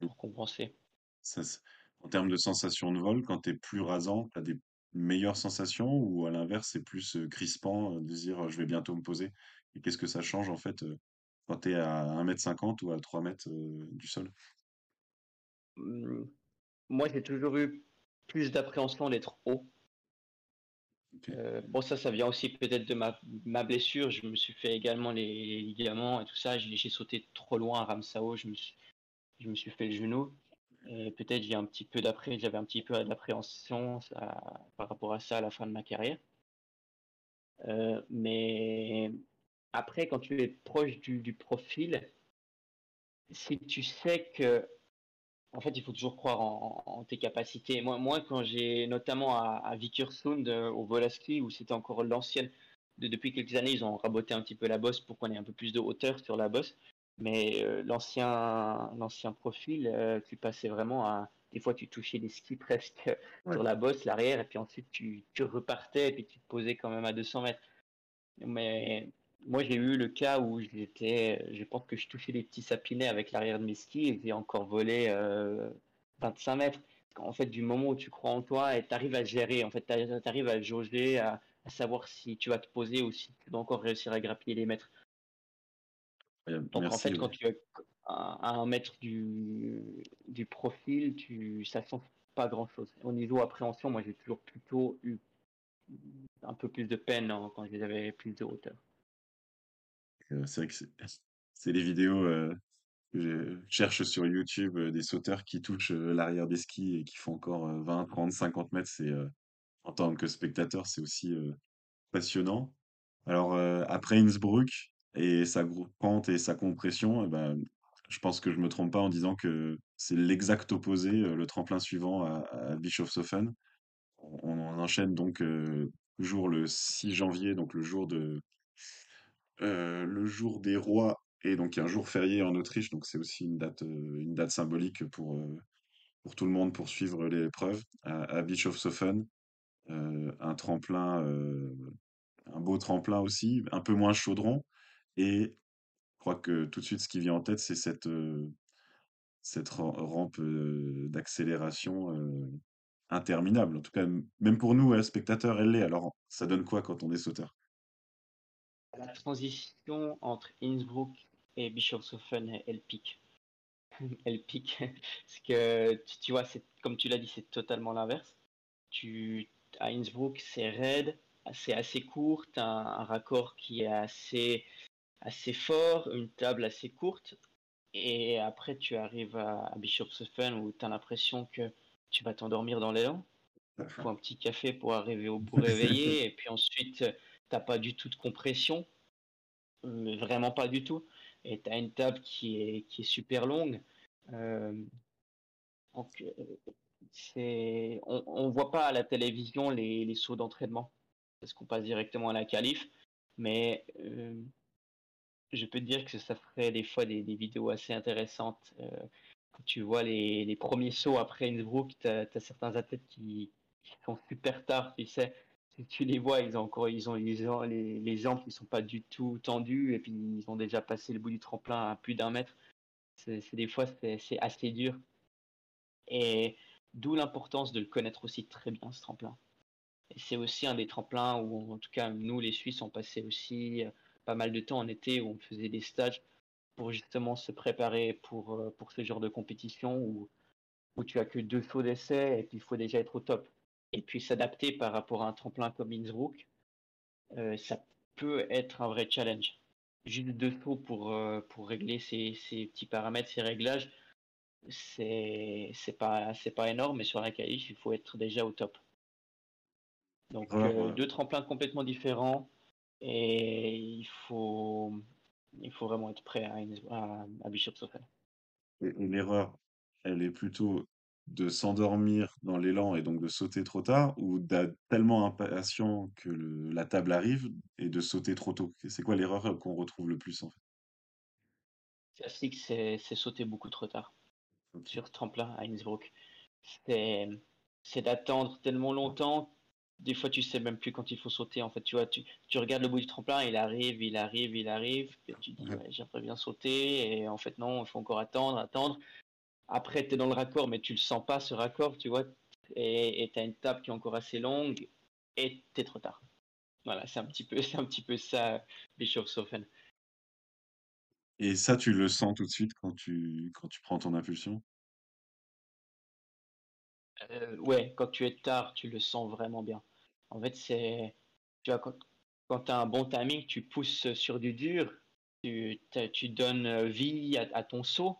pour compenser. Ça, en termes de sensation de vol, quand tu es plus rasant, tu as des meilleures sensations ou à l'inverse, c'est plus euh, crispant euh, de dire je vais bientôt me poser? Et qu'est-ce que ça change en fait quand tu es à 1m50 ou à 3 mètres du sol? Mmh. Moi, j'ai toujours eu plus d'appréhension d'être haut euh, bon, ça, ça vient aussi peut-être de ma, ma, blessure. Je me suis fait également les, ligaments et tout ça. J'ai sauté trop loin à Ramsao. Je me suis, je me suis fait le genou. Peut-être j'ai un petit peu d'après, j'avais un petit peu d'appréhension par rapport à ça à la fin de ma carrière. Euh, mais après, quand tu es proche du, profil, si tu sais que en fait, il faut toujours croire en, tes capacités. Moi, moi quand j'ai notamment à, à euh, au Volaski, où c'était encore l'ancienne, de, depuis quelques années, ils ont raboté un petit peu la bosse pour qu'on ait un peu plus de hauteur sur la bosse. Mais euh, l'ancien, l'ancien profil, euh, tu passais vraiment à. Des fois, tu touchais les skis presque sur la bosse, l'arrière, et puis ensuite, tu, tu repartais, et puis tu te posais quand même à 200 mètres. Mais moi, j'ai eu le cas où j'étais, je pense que je touchais les petits sapinets avec l'arrière de mes skis et j'ai encore volé 25 euh, mètres. En fait, du moment où tu crois en toi et tu arrives à gérer, en fait, tu arrives à jauger, à, savoir si tu vas te poser ou si tu vas encore réussir à grappiller les mètres. Donc, en fait, quand tu es à, un mètre du, du profil, tu, ça ne change pas grand-chose. Au niveau appréhension, moi, j'ai toujours plutôt eu un peu plus de peine hein, quand j'avais plus de hauteur c'est vrai que c'est [laughs] les vidéos que je cherche sur YouTube des sauteurs qui touchent l'arrière des skis et qui font encore 20, 30, 50 mètres. C'est en tant que spectateur, c'est aussi passionnant. Alors après Innsbruck et sa pente et sa compression, eh ben, je pense que je me trompe pas en disant que c'est l'exact opposé, le tremplin suivant à, à Bischofshofen. On, enchaîne donc toujours le 6 janvier, donc le jour de, euh, le jour des rois est donc un jour férié en Autriche, donc c'est aussi une date, euh, une date symbolique pour, euh, pour tout le monde pour suivre l'épreuve. À, à Bischofshofen, un tremplin, un beau tremplin aussi, un peu moins chaudron. Et je crois que tout de suite, ce qui vient en tête, c'est cette, cette rampe d'accélération interminable. En tout cas, même pour nous, spectateurs, elle l'est. Alors, ça donne quoi quand on est sauteur? La transition entre Innsbruck et Bischofshofen, elle pique. [laughs] elle pique. Parce que, tu, vois, comme tu l'as dit, c'est totalement l'inverse. Tu, à Innsbruck, c'est raide, c'est assez court, tu as un, raccord qui est assez, assez fort, une table assez courte. Et après, tu arrives à, à Bischofshofen où tu as l'impression que tu vas t'endormir dans l'élan. Il faut un petit café pour arriver au bout réveillé. [laughs] et puis ensuite, t'as pas du tout de compression, mais vraiment pas du tout. Et tu as une table qui est, qui est super longue. Euh, donc, c'est, on ne voit pas à la télévision les, les sauts d'entraînement, parce qu'on passe directement à la qualif. Mais euh, je peux te dire que ça ferait des fois des, vidéos assez intéressantes. quand tu vois les, premiers sauts après Innsbruck, tu as, certains athlètes qui, sont super tard, tu sais tu les vois, ils ont encore, ils ont, les, jambes qui sont pas du tout tendues et puis ils ont déjà passé le bout du tremplin à plus d'un mètre. C'est des fois c'est assez dur. Et d'où l'importance de le connaître aussi très bien ce tremplin. C'est aussi un des tremplins où, en tout cas, nous, les Suisses, on passait aussi euh, pas mal de temps en été où on faisait des stages pour justement se préparer pour, euh, pour ce genre de compétition où, où tu as que deux sauts d'essai et puis il faut déjà être au top. Et puis s'adapter par rapport à un tremplin comme Innsbruck, euh, ça peut être un vrai challenge. Juste deux sauts pour, euh, pour régler ces, ces, petits paramètres, ces réglages, c'est pas, pas énorme, mais sur la qualif, il faut être déjà au top. Donc euh, deux tremplins complètement différents et il faut, il faut vraiment être prêt à, à, à Bischofshofen. Et, l'erreur, elle est plutôt de s'endormir dans l'élan et donc de sauter trop tard ou d'être tellement impatient que le, la table arrive et de sauter trop tôt? C'est quoi l'erreur qu'on retrouve le plus en fait? Classique, c'est sauter beaucoup trop tard sur ce tremplin à Innsbruck. C'est d'attendre tellement longtemps des fois tu sais même plus quand il faut sauter en fait. Tu vois tu, tu regardes le bout du tremplin il arrive il arrive il arrive et tu dis ouais, j'aimerais bien sauter et en fait non il faut encore attendre attendre. Après tu es dans le raccord mais tu le sens pas ce raccord tu vois et tu as une table qui est encore assez longue et tu es trop tard. Voilà c'est un petit peu [laughs] c'est un petit peu ça Bischofshofen et ça tu le sens tout de suite quand tu quand tu prends ton impulsion? Euh, ouais, quand tu es tard, tu le sens vraiment bien. En fait, c'est. Tu vois, quand, quand tu as un bon timing, tu pousses sur du dur, tu, tu donnes vie à, ton saut,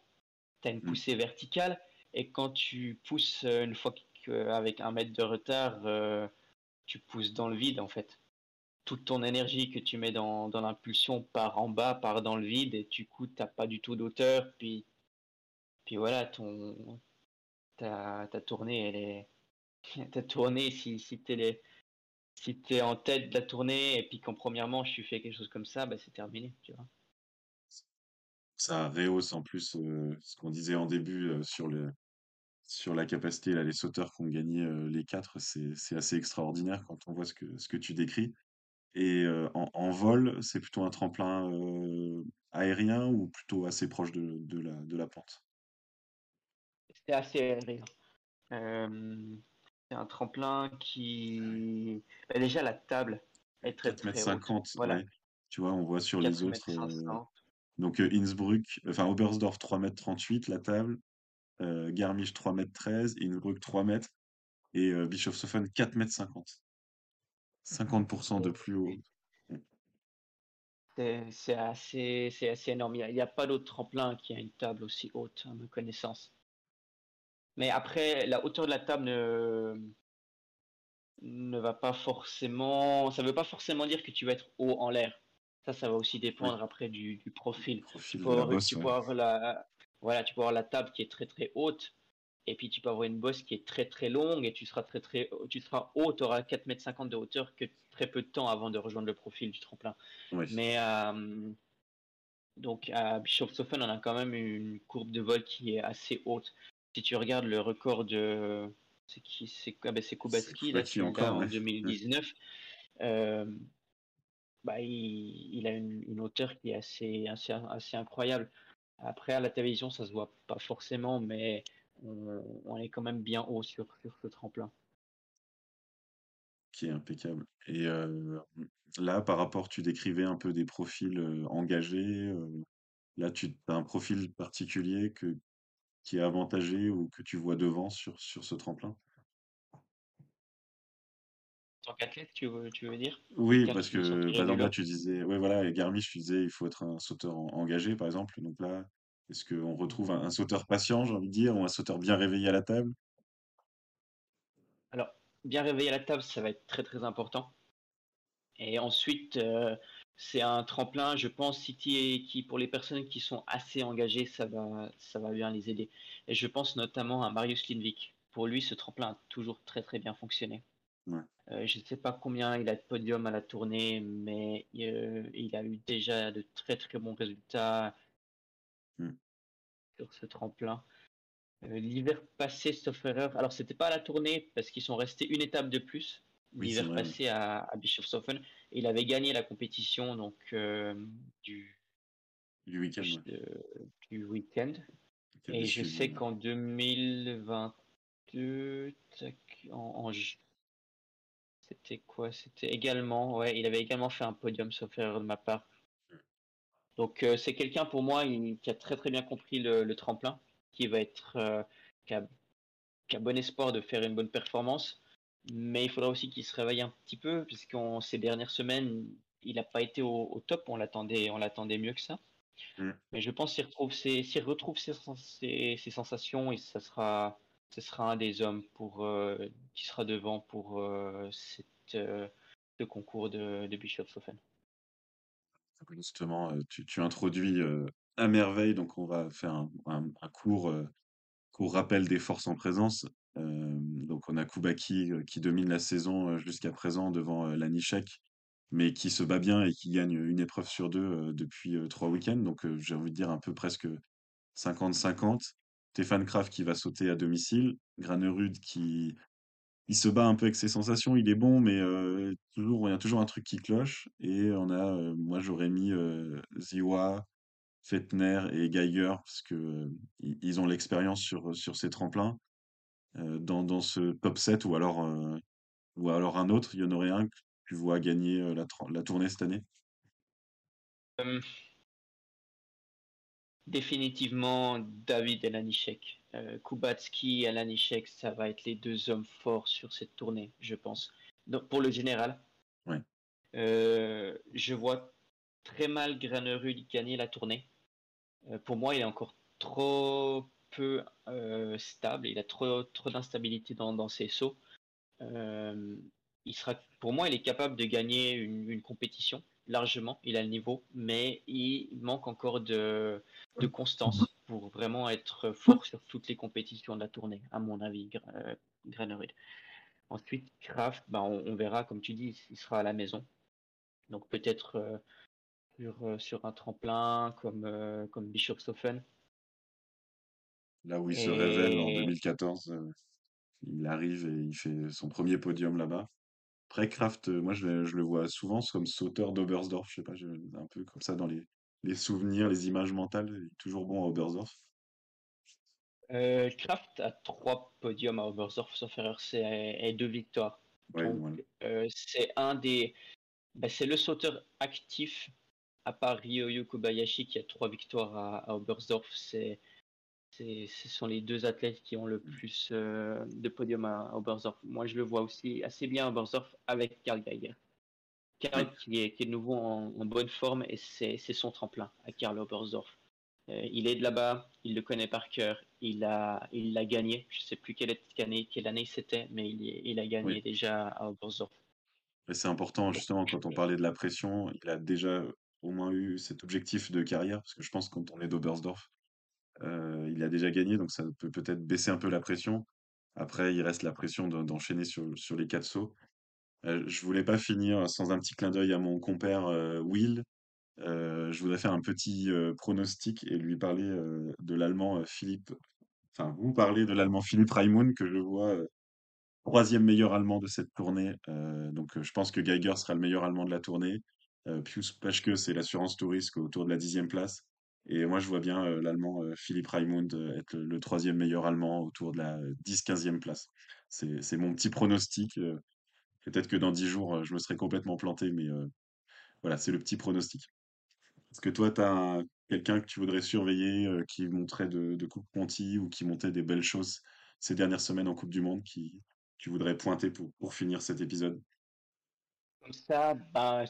tu as une mmh. poussée verticale, et quand tu pousses une fois qu'avec un mètre de retard, euh, tu pousses dans le vide, en fait. Toute ton énergie que tu mets dans, dans l'impulsion part en bas, part dans le vide, et du coup, tu n'as pas du tout d'auteur, puis, puis voilà, ton, ta, ta tournée, elle est. [laughs] ta tournée, si, si tu es, si es en tête de la tournée et puis qu'en première manche tu fais quelque chose comme ça, bah, c'est terminé, tu vois. Ça rehausse en plus euh, ce qu'on disait en début euh, sur, le, sur la capacité, là, les sauteurs qui ont gagné euh, les quatre, c'est assez extraordinaire quand on voit ce que, ce que tu décris. Et en, en, vol, c'est plutôt un tremplin aérien ou plutôt assez proche de, de, la, de la pente? C'est assez aérien. Euh, c'est un tremplin qui. Bah, déjà, la table est très 4 mètres 50, voilà. Tu vois, on voit sur les autres. Euh, donc euh, Innsbruck, enfin Oberstdorf 3 mètres 38, la table. Garmisch 3 mètres 13, Innsbruck 3 mètres et Bischofshofen 4 mètres 50. 50% de plus haut. C'est assez, assez énorme. Il n'y a, a, pas d'autre tremplin qui a une table aussi haute, à ma connaissance. Mais après, la hauteur de la table ne, ne va pas forcément. Ça ne veut pas forcément dire que tu vas être haut en l'air. Ça, ça va aussi dépendre après du, du profil. tu, peux avoir, tu la, voilà, tu peux avoir la table qui est très très haute. Et puis tu peux avoir une bosse qui est très très longue et tu seras très très tu seras haut, tu auras 4,50 m de hauteur que très peu de temps avant de rejoindre le profil du tremplin. Mais euh, donc à Bischofshofen, on a quand même une courbe de vol qui est assez haute si tu regardes le record de. C'est qui C'est ah ben Kubatski, là, encore, en 2019. Euh, bah, il, il, a une, une, hauteur qui est assez, assez, assez incroyable. Après, à la télévision, ça se voit pas forcément, mais on, on est quand même bien haut sur, sur ce tremplin. Qui est impeccable. Et euh, là, par rapport, tu décrivais un peu des profils euh, engagés. Là, tu as un profil particulier que, qui est avantagé ou que tu vois devant sur, sur ce tremplin? En tant qu'athlète, tu veux, tu veux dire? Oui, parce que par exemple là tu disais, ouais voilà, et Garmisch, tu disais il faut être un sauteur engagé par exemple. Donc là, est-ce qu'on retrouve un, sauteur patient, j'ai envie de dire, ou un sauteur bien réveillé à la table? Alors, bien réveillé à la table, ça va être très très important. Et ensuite, euh, c'est un tremplin, je pense, City qui pour les personnes qui sont assez engagées, ça va, ça va bien les aider. Et je pense notamment à Marius Lindvik. Pour lui, ce tremplin a toujours très très bien fonctionné. Euh, je ne sais pas combien il a de podiums à la tournée, mais euh, il a eu déjà de très très bons résultats mm. sur ce tremplin. Euh, l'hiver passé, sauf erreur, alors c'était pas à la tournée parce qu'ils sont restés une étape de plus, l'hiver passé à, à Bischofshofen. Et il avait gagné la compétition donc euh, du du week-end. Du week-end. Et je sais qu'en 2022, en, C'était quoi? C'était également, ouais, il avait également fait un podium sauf erreur de ma part. Donc euh, c'est quelqu'un pour moi il- qui a très très bien compris le, le tremplin, qui va être, euh, qui a, qui a bon espoir de faire une bonne performance, mais il faudra aussi qu'il se réveille un petit peu, puisqu'en ces dernières semaines, il n'a pas été au, au top, on l'attendait, on l'attendait mieux que ça. Mm. Mais je pense qu'il retrouve ses, s'il retrouve ses, sens- ses- ses sensations et ça sera, ce sera un des hommes pour, euh, qui sera devant pour euh, cette, euh, ce concours de, de Bischofshofen. Justement, euh, tu, tu introduis à merveille, donc on va faire un, un- un court, court rappel des forces en présence. Donc on a Koubaki qui domine la saison jusqu'à présent devant Lanišek, mais qui se bat bien et qui gagne une épreuve sur deux depuis trois week-ends. Donc j'ai envie de dire un peu presque 50-50. Stéphane Kraft qui va sauter à domicile. Granerud qui il se bat un peu avec ses sensations, il est bon, mais toujours, il y a toujours un truc qui cloche. Et on a, moi j'aurais mis Ziwa, Fettner et Geiger, parce que ils ont l'expérience sur, sur ces tremplins. Euh, dans, dans ce top 7 ou alors, euh, ou alors un autre, il y en aurait un que tu vois gagner euh, la, la tournée cette année? Définitivement David et Lanišek. Euh, Kubatski et Lanišek, ça va être les deux hommes forts sur cette tournée, je pense. Donc pour le général, Ouais. euh, je vois très mal Granerud gagner la tournée. Euh, pour moi, il est encore trop peu euh, stable. Il a trop, trop d'instabilité dans, dans ses sauts. Euh, il sera, pour moi, il est capable de gagner une, une compétition largement. Il a le niveau, mais il manque encore de, de constance pour vraiment être fort sur toutes les compétitions de la tournée, à mon avis, euh, Granerud. Ensuite, Kraft, ben, on, verra, comme tu dis, il sera à la maison. Donc peut-être euh, sur, sur un tremplin comme, comme Bischofshofen. Là où il se révèle en Et 2014, euh, il arrive et il fait son premier podium là-bas. Après, Kraft, euh, moi je, le je le vois souvent comme sauteur d'Oberstdorf, je sais pas, je- un peu comme ça dans les, les souvenirs, les images mentales, il est toujours bon à Oberstdorf. euh, Kraft a trois podiums à Oberstdorf, sauf erreur, c'est et deux victoires. Ouais, Donc voilà. euh, c'est un des, ben, c'est le sauteur actif à part Ryoyo Kobayashi qui a trois victoires à, à Oberstdorf. C'est, c'est, ce sont les deux athlètes qui ont le plus euh, de podiums à, à Oberstdorf. Moi, je le vois aussi assez bien à Oberstdorf avec Karl Geiger. Karl qui est, qui est de nouveau en, en bonne forme et c'est, c'est son tremplin à Karl Oberstdorf. Euh, il est de là-bas, il le connaît par cœur, il a, il l'a gagné. Je sais plus quelle année, quelle année c'était, mais il, il a oui. gagné déjà à Oberstdorf. Et c'est important, justement, quand on parlait de la pression, il a déjà au moins eu cet objectif de carrière, parce que je pense que quand on est d'Oberstdorf, euh, il a déjà gagné, donc ça peut peut-être baisser un peu la pression. Après, il reste la pression d'en- d'enchaîner sur, sur les quatre sauts. Euh, je voulais pas finir sans un petit clin d'œil à mon compère euh, Will. Euh, je voudrais faire un petit pronostic et lui parler de l'allemand Philippe, enfin vous parler de l'allemand Philippe Raimund que je vois troisième meilleur allemand de cette tournée. Donc je pense que Geiger sera le meilleur allemand de la tournée. Pius Paschke, c'est l'assurance tout risque autour de la dixième place. Et moi, je vois bien l'allemand euh, Philipp Raimund être le, troisième meilleur allemand autour de la dix quinzième place. C'est, mon petit pronostic. peut-être que dans dix jours, je me serai complètement planté, mais voilà, c'est le petit pronostic. Est-ce que toi, tu as quelqu'un que tu voudrais surveiller, qui montrait de, de Coupe Conti ou qui montait des belles choses ces dernières semaines en Coupe du Monde, qui tu voudrais pointer pour, pour finir cet épisode? Comme ça, bah,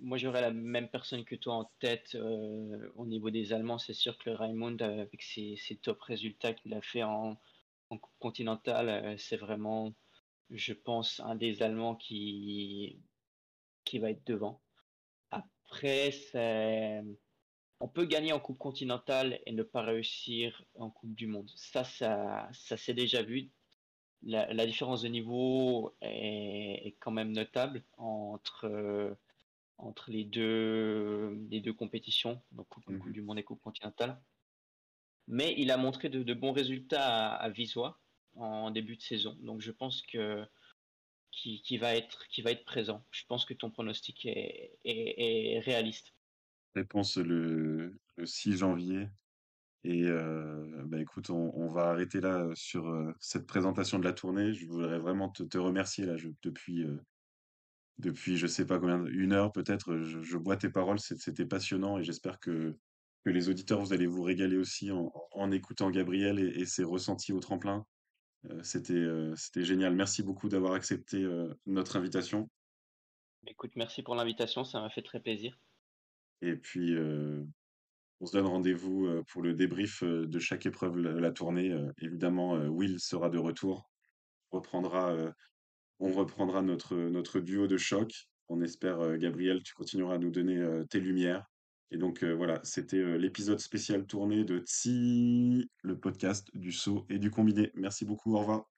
moi j'aurais la même personne que toi en tête euh, au niveau des Allemands. C'est sûr que le Raimund, euh, avec ses, top résultats qu'il a fait en, en Coupe continentale, euh, c'est vraiment, je pense, un des Allemands qui, qui va être devant. Après, on peut gagner en Coupe continentale et ne pas réussir en Coupe du Monde. Ça, ça, ça s'est déjà vu. La, différence de niveau est, quand même notable entre entre les deux, les deux compétitions, donc Coupe, Coupe Mhm. du Monde et Coupe continentale. Mais il a montré de, de bons résultats à, à Visois en début de saison. Donc je pense que qui, va être qui va être présent. Je pense que ton pronostic est, est, est réaliste. Réponse le, le 6 janvier. Et euh, bah écoute, on, on va arrêter là sur euh, cette présentation de la tournée. Je voudrais vraiment te, te remercier là, je- depuis, euh, depuis je sais pas combien, une heure peut-être, je je bois tes paroles, c'était passionnant et j'espère que que les auditeurs, vous allez vous régaler aussi en en écoutant Gabriel et et ses ressentis au tremplin. Heu, c'était, c'était génial. Merci beaucoup d'avoir accepté, heu, notre invitation Écoute, merci pour l'invitation, ça m'a fait très plaisir. et puis, heu, on se donne rendez-vous, pour le débrief, de chaque épreuve la la tournée, évidemment, Will sera de retour, reprendra, on reprendra notre, notre duo de choc. On espère, heu, Gabriel, tu continueras à nous donner, heu, tes lumières et donc, heu, voilà, c'était, l'épisode spécial tournée de Tsi, le podcast du saut et du combiné. Merci beaucoup, au revoir.